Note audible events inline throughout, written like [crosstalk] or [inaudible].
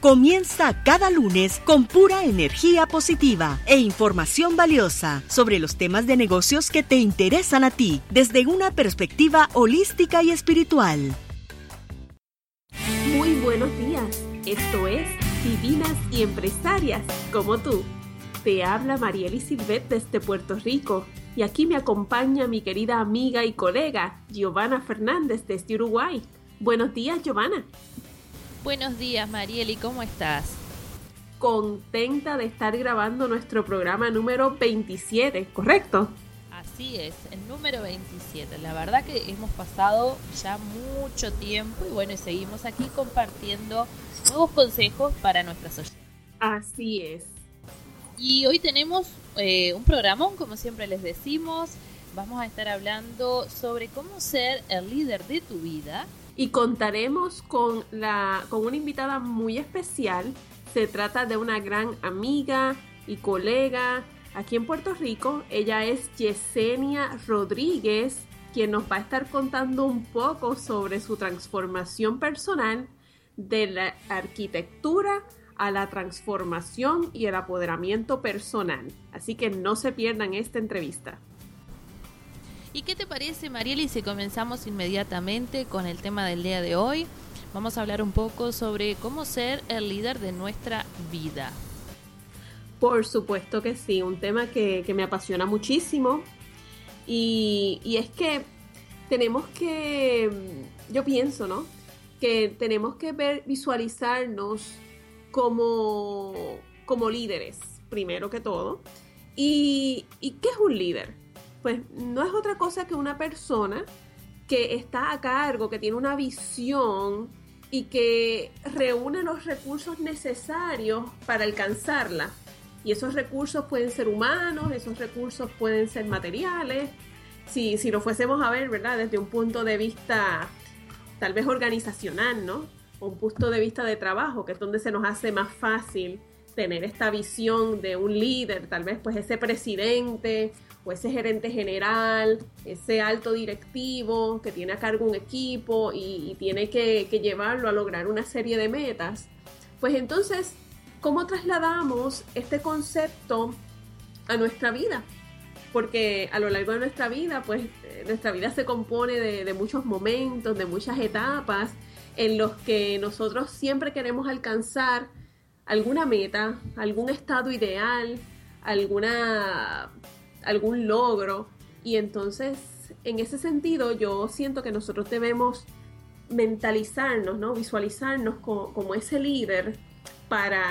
Comienza cada lunes con pura energía positiva e información valiosa sobre los temas de negocios que te interesan a ti desde una perspectiva holística y espiritual. Muy buenos días. Esto es Divinas y Empresarias como tú. Te habla Marieli Silvet desde Puerto Rico y aquí me acompaña mi querida amiga y colega Giovanna Fernández desde Uruguay. Buenos días, Giovanna. Buenos días, Marieli, ¿cómo estás? Contenta de estar grabando nuestro programa número 27, ¿correcto? Así es, el número 27. La verdad que hemos pasado ya mucho tiempo y bueno, seguimos aquí compartiendo nuevos consejos para nuestras oyentes. Así es. Y hoy tenemos eh, un programón, como siempre les decimos. Vamos a estar hablando sobre cómo ser el líder de tu vida y contaremos con, la, con una invitada muy especial. Se trata de una gran amiga y colega aquí en Puerto Rico. Ella es Yesenia Rodríguez, quien nos va a estar contando un poco sobre su transformación personal de la arquitectura a la transformación y el apoderamiento personal. Así que no se pierdan esta entrevista. ¿Y qué te parece, Marieli, si comenzamos inmediatamente con el tema del día de hoy? Vamos a hablar un poco sobre cómo ser el líder de nuestra vida. Por supuesto que sí, un tema que, me apasiona muchísimo. Y, es que tenemos que, yo pienso, ¿no? Que tenemos que ver, visualizarnos como, como líderes, primero que todo. ¿Y, ¿Y qué es un líder? Pues no es otra cosa que una persona que está a cargo, que tiene una visión y que reúne los recursos necesarios para alcanzarla. Y esos recursos pueden ser humanos, esos recursos pueden ser materiales. Si, si lo fuésemos a ver, ¿verdad? Desde un punto de vista tal vez organizacional, ¿no? Un punto de vista de trabajo, que es donde se nos hace más fácil tener esta visión de un líder, tal vez pues ese presidente o ese gerente general, ese alto directivo que tiene a cargo un equipo y, tiene que, llevarlo a lograr una serie de metas, pues entonces, ¿cómo trasladamos este concepto a nuestra vida? Porque a lo largo de nuestra vida, pues eh, nuestra vida se compone de, de muchos momentos, de muchas etapas en los que nosotros siempre queremos alcanzar alguna meta, algún estado ideal, alguna algún logro. Y entonces, en ese sentido, yo siento que nosotros debemos mentalizarnos, ¿no? Visualizarnos como, ese líder para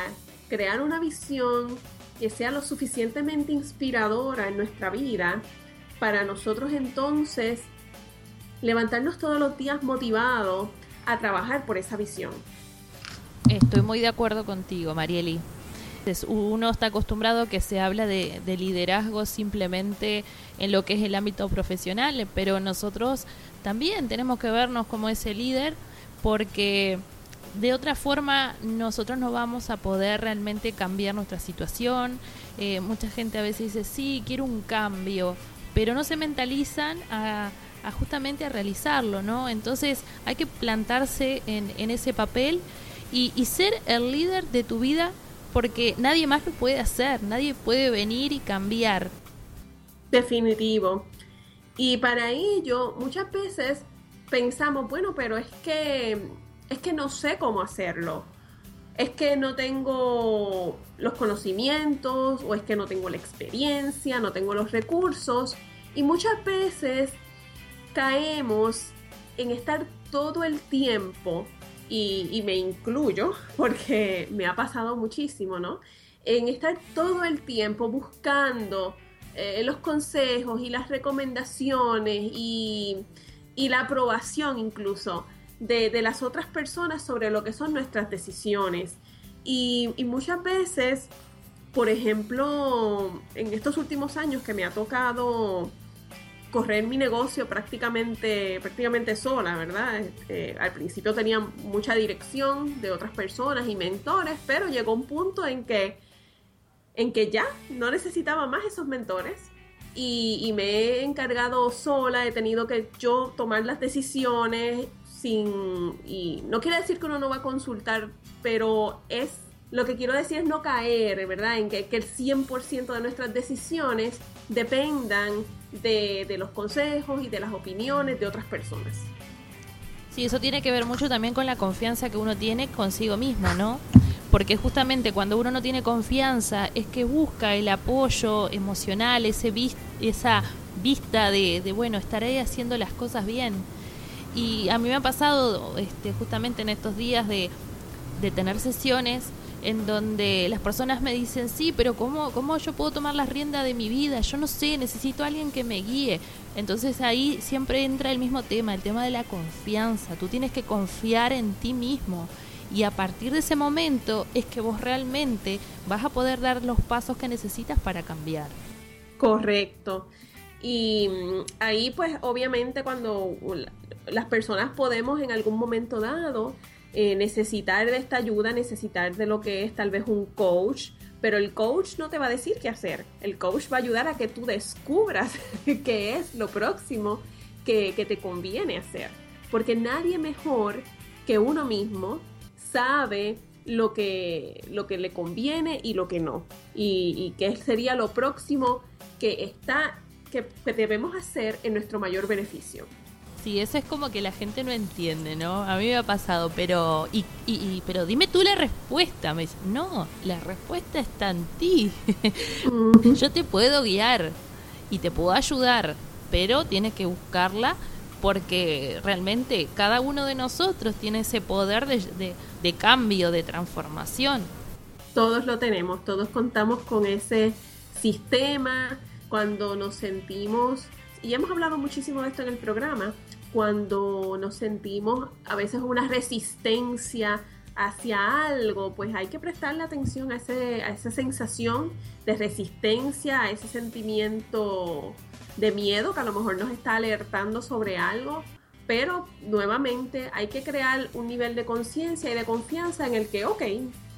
crear una visión que sea lo suficientemente inspiradora en nuestra vida para nosotros entonces levantarnos todos los días motivados a trabajar por esa visión. Estoy muy de acuerdo contigo, Marieli. Uno está acostumbrado a que se habla de, liderazgo simplemente en lo que es el ámbito profesional, pero nosotros también tenemos que vernos como ese líder porque de otra forma nosotros no vamos a poder realmente cambiar nuestra situación. Eh, mucha gente a veces dice, sí, quiero un cambio, pero no se mentalizan a, justamente a realizarlo, ¿no? Entonces hay que plantarse en, ese papel y, y ser el líder de tu vida porque nadie más lo puede hacer, nadie puede venir y cambiar. Definitivo. Y para ello, muchas veces pensamos, bueno, pero es que es que no sé cómo hacerlo. Es que no tengo los conocimientos o es que no tengo la experiencia, no tengo los recursos. Y muchas veces caemos en estar todo el tiempo, y, me incluyo porque me ha pasado muchísimo, ¿no? En estar todo el tiempo buscando eh, los consejos y las recomendaciones y, la aprobación incluso de, las otras personas sobre lo que son nuestras decisiones. Y, y muchas veces, por ejemplo, en estos últimos años que me ha tocado correr mi negocio prácticamente, prácticamente sola, ¿verdad? Este, al principio tenía mucha dirección de otras personas y mentores, pero llegó un punto en que, en que ya no necesitaba más esos mentores y, me he encargado sola, he tenido que yo tomar las decisiones sin... Y no quiere decir que uno no va a consultar, pero es... Lo que quiero decir es no caer, ¿verdad? En que, que el 100% de nuestras decisiones dependan de, los consejos y de las opiniones de otras personas. Sí, eso tiene que ver mucho también con la confianza que uno tiene consigo mismo, ¿no? Porque justamente cuando uno no tiene confianza es que busca el apoyo emocional, ese esa vista de, de, bueno, estaré haciendo las cosas bien. Y a mí me ha pasado este, justamente en estos días de, de tener sesiones en donde las personas me dicen, sí, pero ¿cómo, ¿cómo yo puedo tomar la rienda de mi vida? Yo no sé, necesito a alguien que me guíe. Entonces ahí siempre entra el mismo tema, el tema de la confianza. Tú tienes que confiar en ti mismo. Y a partir de ese momento es que vos realmente vas a poder dar los pasos que necesitas para cambiar. Correcto. Y mm, ahí pues obviamente cuando las personas podemos en algún momento dado eh, necesitar de esta ayuda, necesitar de lo que es tal vez un coach, pero el coach no te va a decir qué hacer. El coach va a ayudar a que tú descubras [laughs] qué es lo próximo que, te conviene hacer. Porque nadie mejor que uno mismo sabe lo que, lo que le conviene y lo que no. Y, y qué sería lo próximo que está que debemos hacer en nuestro mayor beneficio. Sí, eso es como que la gente no entiende, ¿no? A mí me ha pasado, pero y, y, pero dime tú la respuesta. Me dice, no, la respuesta está en ti. Yo te puedo guiar y te puedo ayudar, pero tienes que buscarla porque realmente cada uno de nosotros tiene ese poder de, de cambio, de transformación. Todos lo tenemos, todos contamos con ese sistema cuando nos sentimos y hemos hablado muchísimo de esto en el programa, cuando nos sentimos a veces una resistencia hacia algo, pues hay que prestarle atención a, ese, a esa sensación de resistencia, a ese sentimiento de miedo que a lo mejor nos está alertando sobre algo, pero nuevamente hay que crear un nivel de conciencia y de confianza en el que, ok,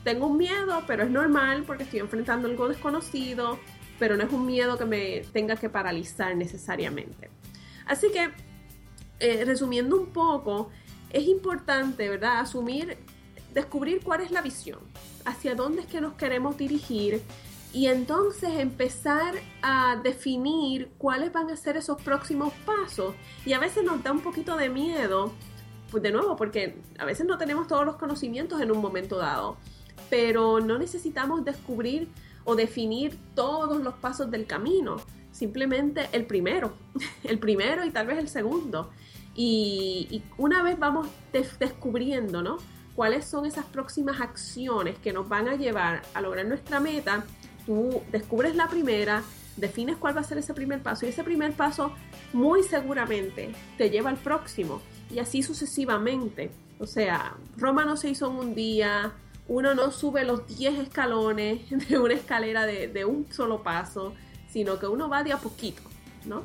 tengo un miedo, pero es normal porque estoy enfrentando algo desconocido, pero no es un miedo que me tenga que paralizar necesariamente. Así que, eh, resumiendo un poco, es importante, ¿verdad?, asumir, descubrir cuál es la visión, hacia dónde es que nos queremos dirigir y entonces empezar a definir cuáles van a ser esos próximos pasos. Y a veces nos da un poquito de miedo, pues de nuevo, porque a veces no tenemos todos los conocimientos en un momento dado, pero no necesitamos descubrir o definir todos los pasos del camino, simplemente el primero, [laughs] el primero y tal vez el segundo. Y, una vez vamos descubriendo, ¿no? Cuáles son esas próximas acciones que nos van a llevar a lograr nuestra meta, tú descubres la primera, defines cuál va a ser ese primer paso y ese primer paso muy seguramente te lleva al próximo y así sucesivamente. O sea, Roma no se hizo en un día, uno no sube los 10 escalones [laughs] de una escalera de, un solo paso, sino que uno va de a poquito, ¿no?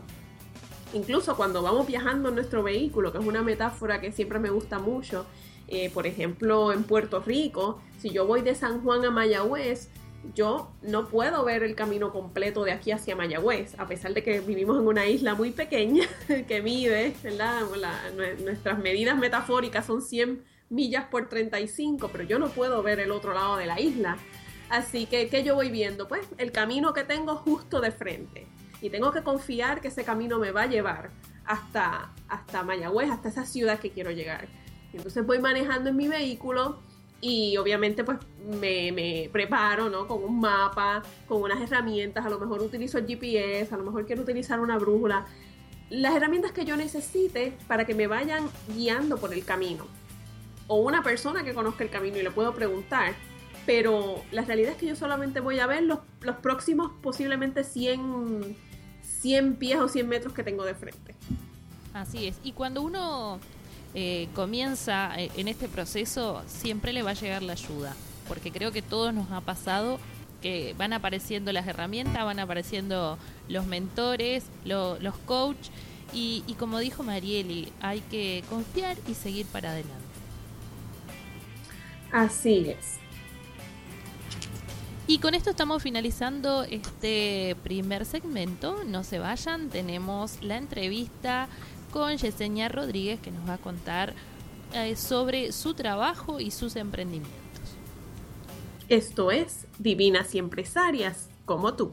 Incluso cuando vamos viajando en nuestro vehículo, que es una metáfora que siempre me gusta mucho, eh, por ejemplo, en Puerto Rico, si yo voy de San Juan a Mayagüez, yo no puedo ver el camino completo de aquí hacia Mayagüez, a pesar de que vivimos en una isla muy pequeña [laughs] que mide, ¿verdad? nuestras medidas metafóricas son 100 millas por 35, pero yo no puedo ver el otro lado de la isla. Así que, ¿qué yo voy viendo? Pues el camino que tengo justo de frente. Y tengo que confiar que ese camino me va a llevar hasta, hasta Mayagüez, hasta esa ciudad que quiero llegar. entonces voy manejando en mi vehículo y obviamente pues me, me, preparo, ¿no? Con un mapa, con unas herramientas, a lo mejor utilizo el GPS, a lo mejor quiero utilizar una brújula las herramientas que yo necesite para que me vayan guiando por el camino. O una persona que conozca el camino y le puedo preguntar. Pero la realidad es que yo solamente voy a ver los, los próximos posiblemente 100, 100 pies o 100 metros que tengo de frente. Así es. Y cuando uno eh, comienza eh, en este proceso, siempre le va a llegar la ayuda. Porque creo que todos nos ha pasado que van apareciendo las herramientas, van apareciendo los mentores, los coaches. Y, y como dijo Marieli, hay que confiar y seguir para adelante. Así es. Y con esto estamos finalizando este primer segmento. No se vayan, tenemos la entrevista con Yesenia Rodríguez que nos va a contar eh, sobre su trabajo y sus emprendimientos. Esto es Divinas y Empresarias como tú.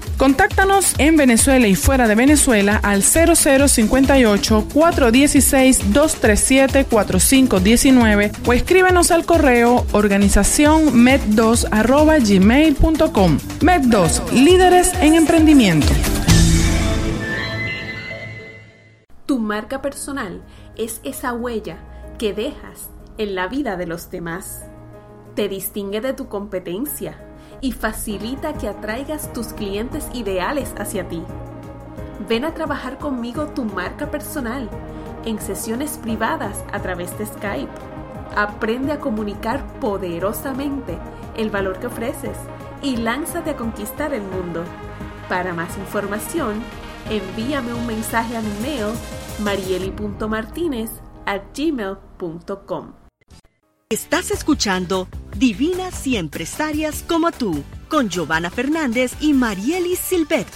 Contáctanos en Venezuela y fuera de Venezuela al 0058-416-237-4519 o escríbenos al correo organización med2.gmail.com. Med2, líderes en emprendimiento. Tu marca personal es esa huella que dejas en la vida de los demás. Te distingue de tu competencia y facilita que atraigas tus clientes ideales hacia ti. Ven a trabajar conmigo tu marca personal en sesiones privadas a través de Skype. Aprende a comunicar poderosamente el valor que ofreces y lánzate a conquistar el mundo. Para más información, envíame un mensaje a mi mail marieli.martinez gmail.com. Estás escuchando Divinas y Empresarias como tú, con Giovanna Fernández y Marielis Silvet.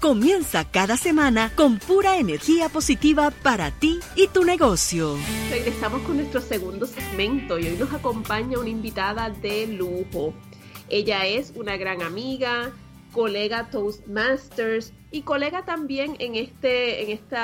Comienza cada semana con pura energía positiva para ti y tu negocio. Regresamos con nuestro segundo segmento y hoy nos acompaña una invitada de lujo. Ella es una gran amiga, colega Toastmasters y colega también en este, en este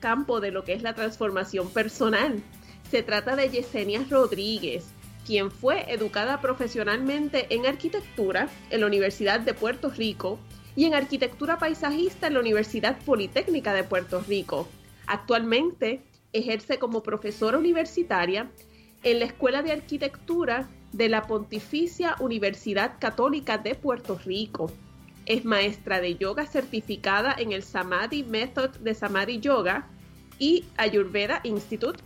campo de lo que es la transformación personal. Se trata de Yesenia Rodríguez, quien fue educada profesionalmente en arquitectura en la Universidad de Puerto Rico y en arquitectura paisajista en la Universidad Politécnica de Puerto Rico. Actualmente ejerce como profesora universitaria en la Escuela de Arquitectura de la Pontificia Universidad Católica de Puerto Rico. Es maestra de yoga certificada en el Samadhi Method de Samadhi Yoga y Ayurveda Institute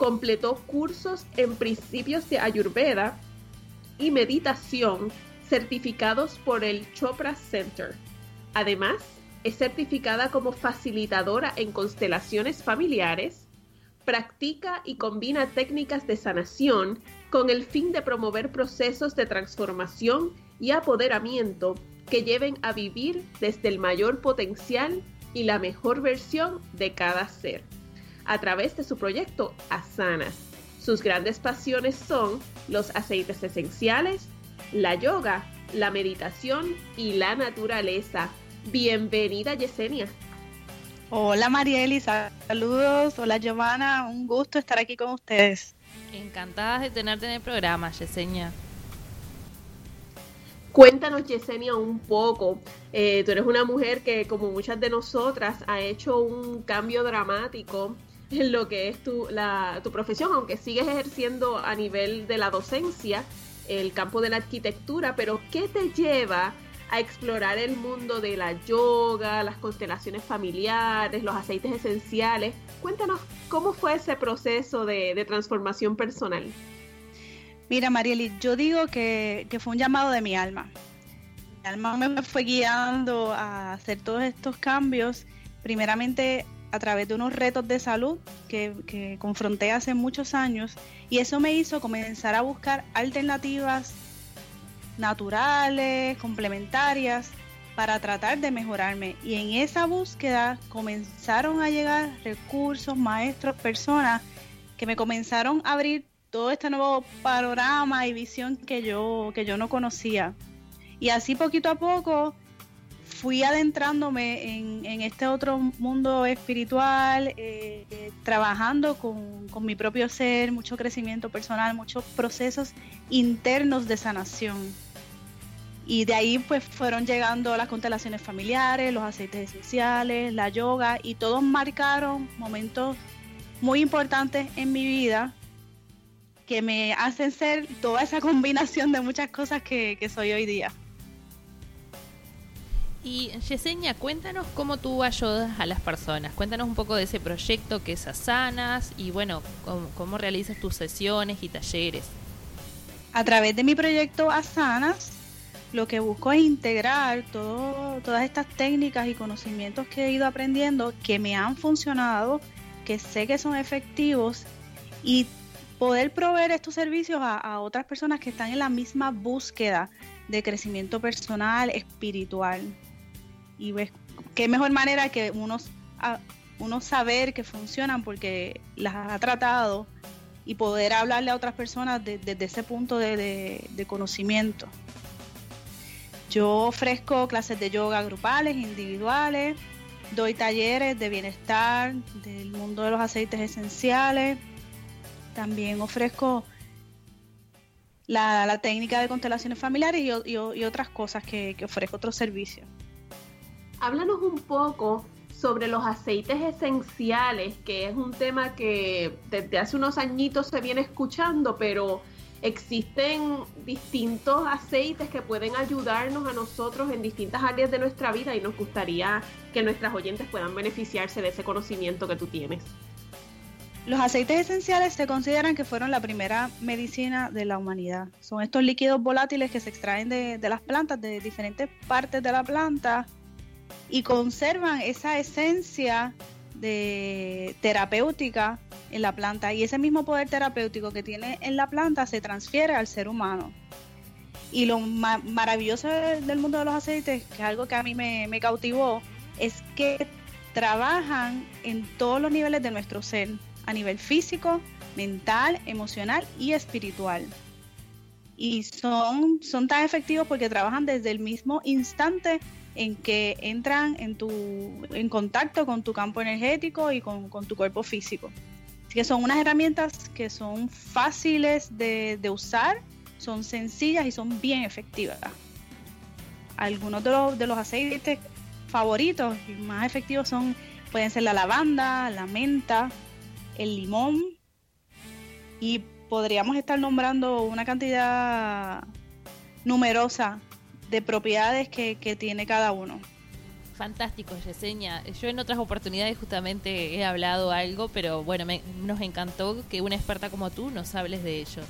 completó cursos en principios de Ayurveda y meditación certificados por el Chopra Center. Además, es certificada como facilitadora en constelaciones familiares, practica y combina técnicas de sanación con el fin de promover procesos de transformación y apoderamiento que lleven a vivir desde el mayor potencial y la mejor versión de cada ser a través de su proyecto Asanas. Sus grandes pasiones son los aceites esenciales, la yoga, la meditación y la naturaleza. Bienvenida Yesenia. Hola Marieli, saludos. Hola Giovanna, un gusto estar aquí con ustedes. Encantadas de tenerte en el programa, Yesenia. Cuéntanos, Yesenia, un poco. Eh, tú eres una mujer que, como muchas de nosotras, ha hecho un cambio dramático en lo que es tu, la, tu profesión, aunque sigues ejerciendo a nivel de la docencia el campo de la arquitectura, pero ¿qué te lleva a explorar el mundo de la yoga, las constelaciones familiares, los aceites esenciales? Cuéntanos cómo fue ese proceso de, de transformación personal. Mira, Marieli, yo digo que, que, fue un llamado de mi alma. alma me fue guiando a hacer todos estos cambios, primeramente a través de unos retos de salud que, que, confronté hace muchos años y eso me hizo comenzar a buscar alternativas naturales, complementarias para tratar de mejorarme. Y en esa búsqueda comenzaron a llegar recursos, maestros, personas que me comenzaron a abrir todo este nuevo panorama y visión que yo, que yo no conocía. Y así poquito a poco fui adentrándome en, este otro mundo espiritual, eh, eh, trabajando con, mi propio ser, mucho crecimiento personal, muchos procesos internos de sanación. Y de ahí pues fueron llegando las constelaciones familiares, los aceites esenciales, la yoga y todos marcaron momentos muy importantes en mi vida que me hacen ser toda esa [laughs] combinación de muchas cosas que soy hoy día. Y Yesenia, cuéntanos cómo tú ayudas a las personas. Cuéntanos un poco de ese proyecto que es Asanas y bueno, cómo, realizas tus sesiones y talleres. A través de mi proyecto Asanas, lo que busco es integrar todo, todas estas técnicas y conocimientos que he ido aprendiendo, que me han funcionado, que sé que son efectivos y poder proveer estos servicios a, otras personas que están en la misma búsqueda de crecimiento personal, espiritual. Y ves, qué mejor manera que uno, uno saber que funcionan porque las ha tratado y poder hablarle a otras personas desde ese punto de, de conocimiento. Yo ofrezco clases de yoga grupales, individuales, doy talleres de bienestar, del mundo de los aceites esenciales, también ofrezco la, técnica de constelaciones familiares y, otras cosas que, que ofrezco otros servicios. Háblanos un poco sobre los aceites esenciales, que es un tema que desde hace unos añitos se viene escuchando, pero existen distintos aceites que pueden ayudarnos a nosotros en distintas áreas de nuestra vida y nos gustaría que nuestras oyentes puedan beneficiarse de ese conocimiento que tú tienes. Los aceites esenciales se consideran que fueron la primera medicina de la humanidad. Son estos líquidos volátiles que se extraen de, las plantas, de diferentes partes de la planta, y conservan esa esencia de terapéutica en la planta. Y ese mismo poder terapéutico que tiene en la planta se transfiere al ser humano. Y lo maravilloso del mundo de los aceites, que es algo que a mí me, me cautivó, es que trabajan en todos los niveles de nuestro ser a nivel físico, mental, emocional y espiritual. Y son, son tan efectivos porque trabajan desde el mismo instante en que entran en, tu, en contacto con tu campo energético y con, tu cuerpo físico. Así que son unas herramientas que son fáciles de, de usar, son sencillas y son bien efectivas. Algunos de los, de los aceites favoritos y más efectivos son pueden ser la lavanda, la menta, el limón y podríamos estar nombrando una cantidad numerosa de propiedades que, tiene cada uno. Fantástico, Yesenia. Yo en otras oportunidades justamente he hablado algo, pero bueno, nos encantó que una experta como tú nos hables de ello.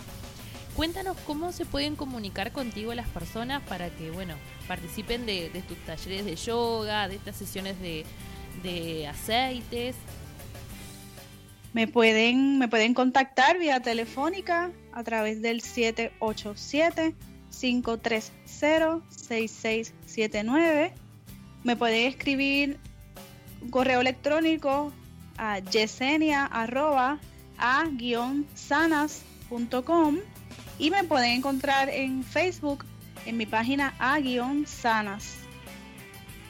Cuéntanos cómo se pueden comunicar contigo las personas para que, bueno, participen de, tus talleres de yoga, de estas sesiones de, de aceites me pueden, me pueden contactar vía telefónica a través del 787-530-6679. Me pueden escribir un correo electrónico a yesenia a-sanas.com y me pueden encontrar en Facebook en mi página a-sanas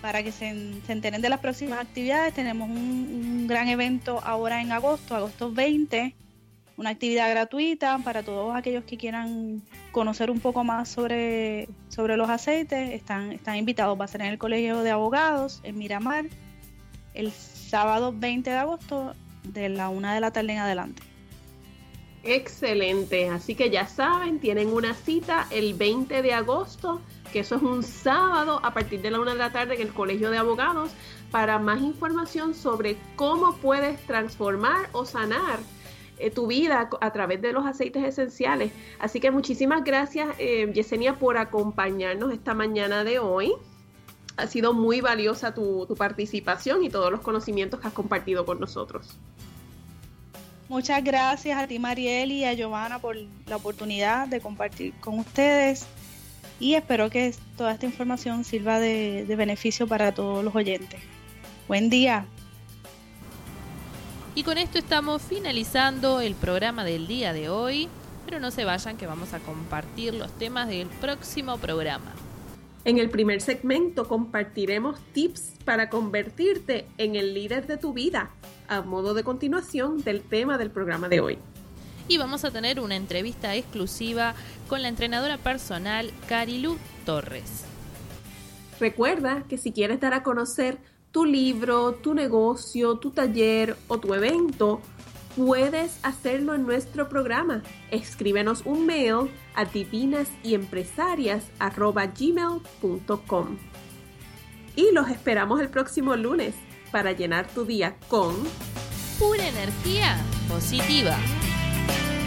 para que se, enteren de las próximas actividades. Tenemos un, gran evento ahora en agosto, agosto 20, una actividad gratuita para todos aquellos que quieran conocer un poco más sobre, sobre los aceites. Están, están invitados, va a ser en el Colegio de Abogados en Miramar el sábado 20 de agosto de la una de la tarde en adelante. Excelente, así que ya saben, tienen una cita el 20 de agosto que eso es un sábado a partir de la una de la tarde en el Colegio de Abogados, para más información sobre cómo puedes transformar o sanar eh, tu vida a través de los aceites esenciales. Así que muchísimas gracias, eh, Yesenia, por acompañarnos esta mañana de hoy. Ha sido muy valiosa tu, participación y todos los conocimientos que has compartido con nosotros. Muchas gracias a ti, Mariel, y a Giovanna por la oportunidad de compartir con ustedes. Y espero que toda esta información sirva de beneficio para todos los oyentes. Buen día. Y con esto estamos finalizando el programa del día de hoy, pero no se vayan que vamos a compartir los temas del próximo programa. En el primer segmento compartiremos tips para convertirte en el líder de tu vida, a modo de continuación del tema del programa de hoy. Y vamos a tener una entrevista exclusiva con la entrenadora personal Carilu Torres. Recuerda que si quieres dar a conocer tu libro, tu negocio, tu taller o tu evento, puedes hacerlo en nuestro programa. Escríbenos un mail a divinasyempresarias.gmail.com Y los esperamos el próximo lunes para llenar tu día con pura energía positiva.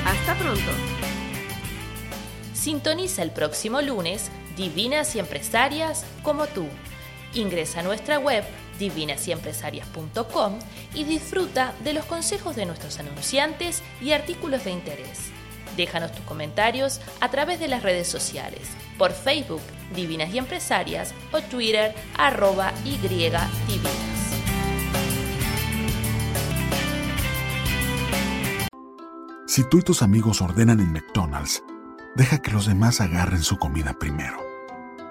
Hasta pronto. Sintoniza el próximo lunes Divinas y Empresarias como tú. Ingresa a nuestra web divinasyempresarias.com y disfruta de los consejos de nuestros anunciantes y artículos de interés. Déjanos tus comentarios a través de las redes sociales, por Facebook Divinas y Empresarias o Twitter arroba y divinas. Si tú y tus amigos ordenan en McDonald's, deja que los demás agarren su comida primero.